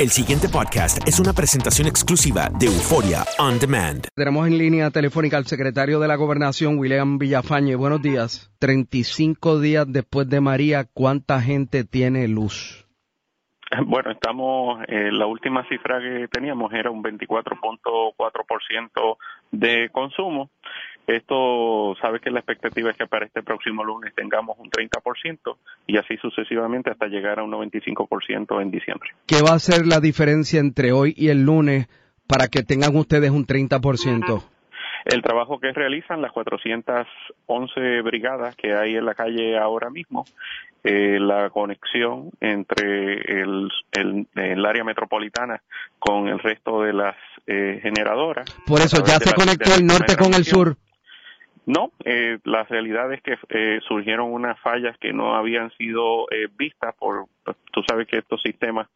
El siguiente podcast es una presentación exclusiva de Euforia On Demand. Tenemos en línea telefónica al secretario de la Gobernación, William Villafañe. Buenos días. 35 días después de María, ¿cuánta gente tiene luz? Bueno, estamos, eh, la última cifra que teníamos era un 24.4% de consumo. Esto, sabe que la expectativa es que para este próximo lunes tengamos un 30% y así sucesivamente hasta llegar a un 95% en diciembre. ¿Qué va a ser la diferencia entre hoy y el lunes para que tengan ustedes un 30%? El trabajo que realizan las 411 brigadas que hay en la calle ahora mismo, eh, la conexión entre el, el, el, área metropolitana con el resto de las eh, generadoras. Por eso ya se conectó el norte con el sur. No, eh, la realidad es que eh, surgieron unas fallas que no habían sido eh, vistas por, tú sabes que estos sistemas,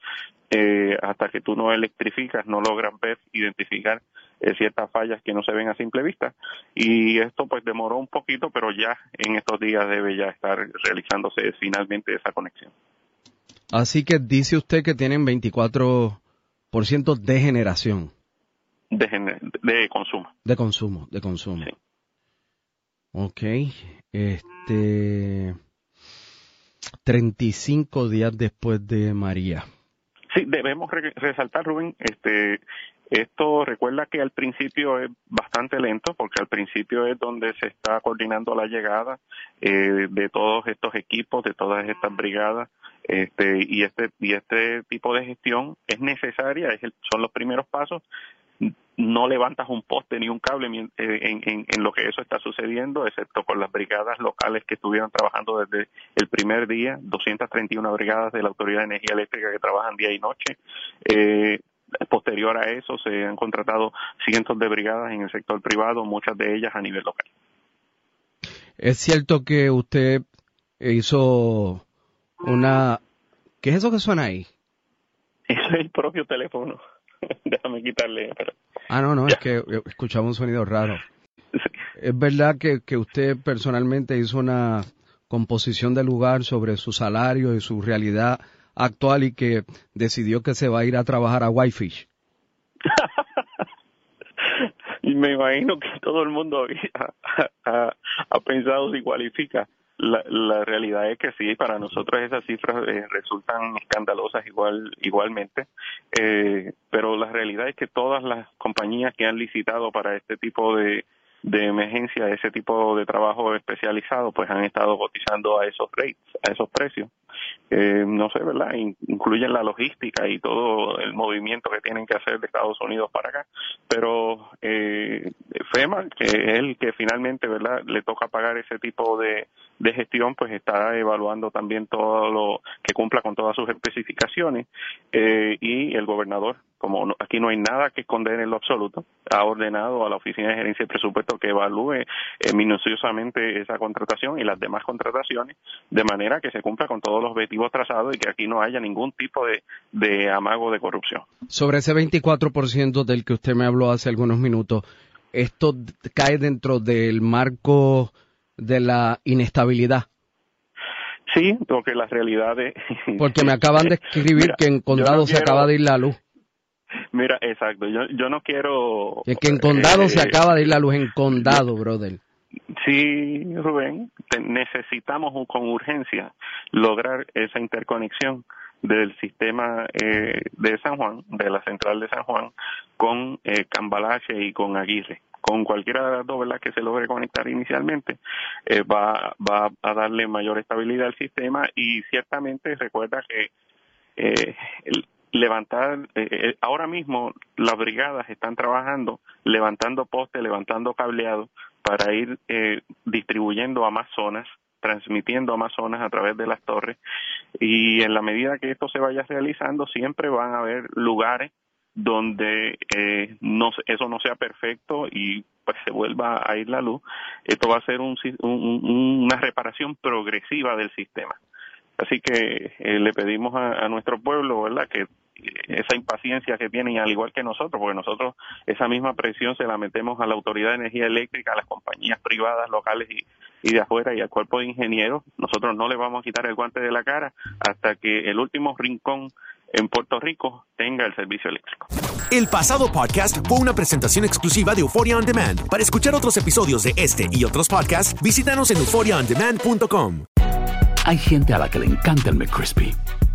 eh, hasta que tú no electrificas, no logran ver, identificar eh, ciertas fallas que no se ven a simple vista. Y esto pues demoró un poquito, pero ya en estos días debe ya estar realizándose finalmente esa conexión. Así que dice usted que tienen 24% de generación. De, gener de consumo. De consumo, de consumo. Sí. Ok, este 35 días después de María. Sí, debemos re resaltar, Rubén, este, esto recuerda que al principio es bastante lento, porque al principio es donde se está coordinando la llegada eh, de todos estos equipos, de todas estas brigadas, este, y este y este tipo de gestión es necesaria, es el, son los primeros pasos, no levantas un poste ni un cable en, en, en, lo que eso está sucediendo, excepto con las brigadas locales que estuvieron trabajando desde el primer día, 231 brigadas de la Autoridad de Energía Eléctrica que trabajan día y noche. Eh, posterior a eso se han contratado cientos de brigadas en el sector privado, muchas de ellas a nivel local. Es cierto que usted hizo una... ¿Qué es eso que suena ahí? Eso es el propio teléfono. Déjame quitarle. Pero... Ah, no, no, ya. es que escuchaba un sonido raro. Sí. Es verdad que, que usted personalmente hizo una composición del lugar sobre su salario y su realidad actual y que decidió que se va a ir a trabajar a Whitefish. y me imagino que todo el mundo ha, ha, ha pensado si cualifica. La, la, realidad es que sí, para nosotros esas cifras eh, resultan escandalosas igual igualmente, eh, pero la realidad es que todas las compañías que han licitado para este tipo de, emergencia, ese tipo de trabajo especializado, pues han estado cotizando a esos rates, a esos precios. Eh, no sé, ¿verdad? Incluyen la logística y todo el movimiento que tienen que hacer de Estados Unidos para acá. Pero eh, FEMA, que es el que finalmente, ¿verdad?, le toca pagar ese tipo de, de gestión pues está evaluando también todo lo que cumpla con todas sus especificaciones eh, y el gobernador como aquí no hay nada que esconder en lo absoluto, ha ordenado a la Oficina de Gerencia de Presupuesto que evalúe eh, minuciosamente esa contratación y las demás contrataciones de manera que se cumpla con todos los objetivos trazados y que aquí no haya ningún tipo de, de amago de corrupción. Sobre ese 24% del que usted me habló hace algunos minutos, ¿esto cae dentro del marco de la inestabilidad? Sí, porque la realidad es... Porque me acaban de escribir que en Condado se acaba de ir la luz. Mira, exacto. Yo, yo no quiero. Es que en condado se eh, acaba de ir la luz, en condado, brother. Sí, Rubén, necesitamos con urgencia lograr esa interconexión del sistema eh, de San Juan, de la central de San Juan, con eh, Cambalache y con Aguirre. Con cualquiera de las dos que se logre conectar inicialmente, eh, va, va a darle mayor estabilidad al sistema y ciertamente recuerda que eh, levantar, eh, eh, ahora mismo las brigadas están trabajando, levantando postes, levantando cableado para ir eh, distribuyendo a más zonas, transmitiendo a más zonas a través de las torres y en la medida que esto se vaya realizando siempre van a haber lugares donde eh, no, eso no sea perfecto y pues se vuelva a ir la luz, esto va a ser un, una reparación progresiva del sistema. Así que le pedimos a, a, nuestro pueblo, ¿verdad?, que esa impaciencia que tienen, al igual que nosotros, porque nosotros esa misma presión se la metemos a la Autoridad de Energía Eléctrica, a las compañías privadas locales y, de afuera y al cuerpo de ingenieros. Nosotros no le vamos a quitar el guante de la cara hasta que el último rincón en Puerto Rico tenga el servicio eléctrico. El pasado podcast fue una presentación exclusiva de Euphoria On Demand. Para escuchar otros episodios de este y otros podcasts, visítanos en euphoriaondemand.com. Hay gente a la que le encanta el McCrispy